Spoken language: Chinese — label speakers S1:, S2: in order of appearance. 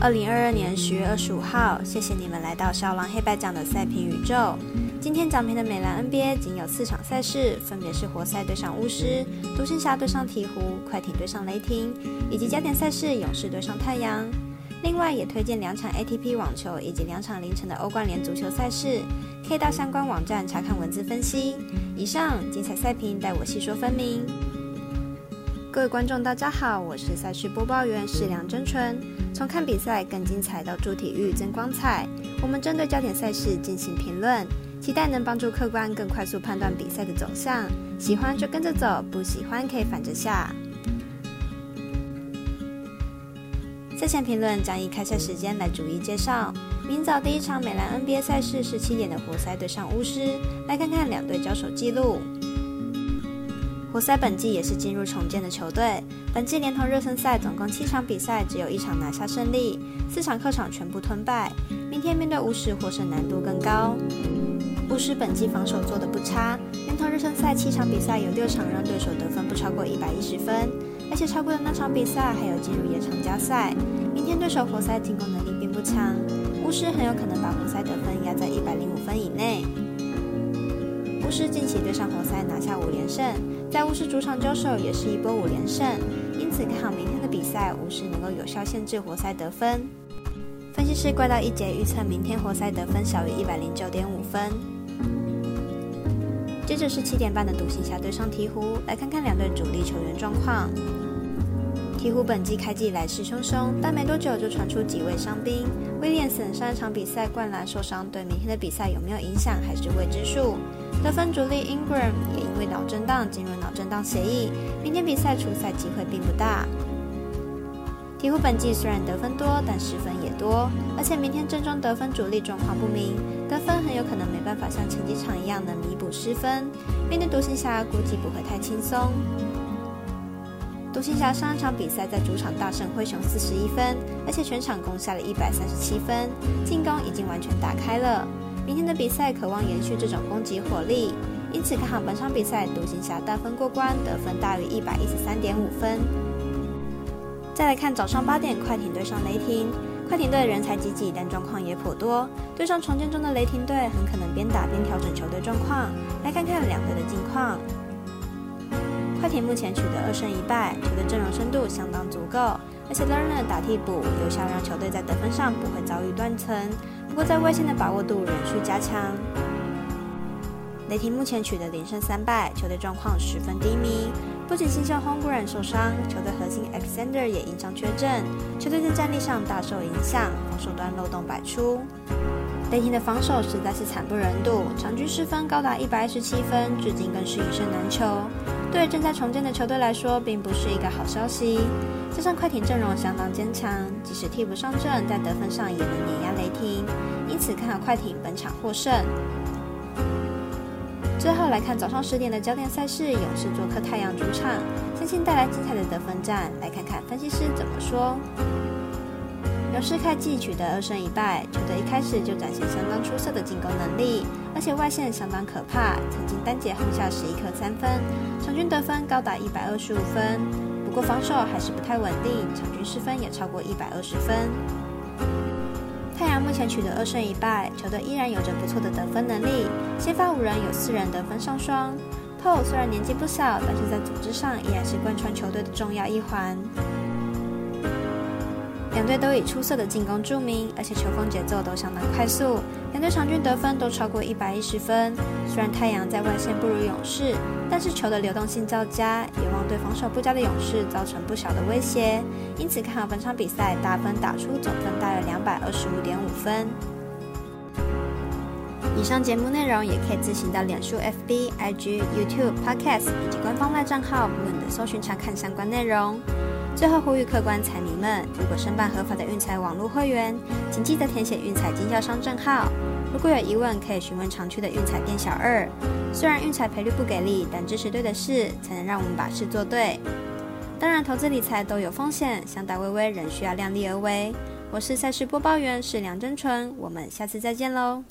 S1: 二零二二年十月二十五号，谢谢你们来到少狼黑白奖的赛评宇宙。今天奖评的美兰 NBA 仅有四场赛事，分别是活塞对上巫师、独行侠对上鹈鹕、快艇对上雷霆，以及加点赛事勇士对上太阳。另外也推荐两场 ATP 网球以及两场凌晨的欧冠联足球赛事，可以到相关网站查看文字分析。以上精彩赛评，待我细说分明。各位观众，大家好，我是赛事播报员是梁真纯。从看比赛更精彩到助体育增光彩，我们针对焦点赛事进行评论，期待能帮助客观更快速判断比赛的走向。喜欢就跟着走，不喜欢可以反着下。赛前评论将以开赛时间来逐一介绍。明早第一场美兰 NBA 赛事是七点的活塞对上巫师，来看看两队交手记录。活塞本季也是进入重建的球队，本季连同热身赛总共七场比赛，只有一场拿下胜利，四场客场全部吞败。明天面对巫师，获胜难度更高。巫师本季防守做得不差，连同热身赛七场比赛有六场让对手得分不超过一百一十分，而且超过的那场比赛还有进入延长加赛。明天对手活塞进攻能力并不强，巫师很有可能把活塞得分压在一百零五分以内。巫师近期对上活塞拿下五连胜，在巫师主场交手也是一波五连胜，因此看好明天的比赛，巫师能够有效限制活塞得分。分析师怪盗一节预测明天活塞得分小于一百零九点五分。接着是七点半的独行侠对上鹈鹕，来看看两队主力球员状况。鹈鹕本季开季来势汹汹，但没多久就传出几位伤兵。威廉森上一场比赛灌篮受伤，对明天的比赛有没有影响还是未知数。得分主力 Ingram 也因为脑震荡进入脑震荡协议，明天比赛出赛机会并不大。鹈鹕本季虽然得分多，但失分也多，而且明天正中得分主力状况不明，得分很有可能没办法像前几场一样能弥补失分。面对独行侠，估计不会太轻松。独行侠上一场比赛在主场大胜灰熊四十一分，而且全场攻下了一百三十七分，进攻已经完全打开了。明天的比赛渴望延续这种攻击火力，因此看好本场比赛独行侠大分过关，得分大于一百一十三点五分。再来看早上八点快艇对上雷霆，快艇队人才济济，但状况也颇多。对上重建中的雷霆队，很可能边打边调整球队状况。来看看两队的近况。快艇目前取得二胜一败，球队阵容深度相当足够，而且 Lerner 打替补，有效让球队在得分上不会遭遇断层。不过在外线的把握度仍需加强。雷霆目前取得连胜三败，球队状况十分低迷。不仅新秀 Holmgren 受伤，球队核心 Alexander 也因伤缺阵，球队在战力上大受影响，防守端漏洞百出。雷霆的防守实在是惨不忍睹，场均失分高达一百二十七分，至今更是一胜难求。对正在重建的球队来说，并不是一个好消息。加上快艇阵容相当坚强，即使替补上阵，在得分上也能碾压雷霆，因此看好快艇本场获胜。最后来看早上十点的焦点赛事，勇士做客太阳主场，相信带来精彩的得分战。来看看分析师怎么说。勇士开季取得二胜一败，球队一开始就展现相当出色的进攻能力，而且外线相当可怕，曾经单节轰下十一颗三分，场均得分高达一百二十五分。不过防守还是不太稳定，场均失分也超过一百二十分。太阳目前取得二胜一败，球队依然有着不错的得分能力，先发五人有四人得分上双。Paul 虽然年纪不小，但是在组织上依然是贯穿球队的重要一环。两队都以出色的进攻著名，而且球风节奏都相当快速。两队场均得分都超过一百一十分。虽然太阳在外线不如勇士，但是球的流动性较佳，也望对防守不佳的勇士造成不小的威胁。因此看好本场比赛大分打出总分大约两百二十五点五分。以上节目内容也可以自行到脸书、FB、IG、YouTube、Podcast 以及官方外账号 Moon 的搜寻查看相关内容。最后呼吁客官彩迷们，如果申办合法的运彩网络会员，请记得填写运彩经销商证号。如果有疑问，可以询问常去的运彩店小二。虽然运彩赔率不给力，但支持对的事，才能让我们把事做对。当然，投资理财都有风险，想打微微仍需要量力而为。我是赛事播报员是梁真纯，我们下次再见喽。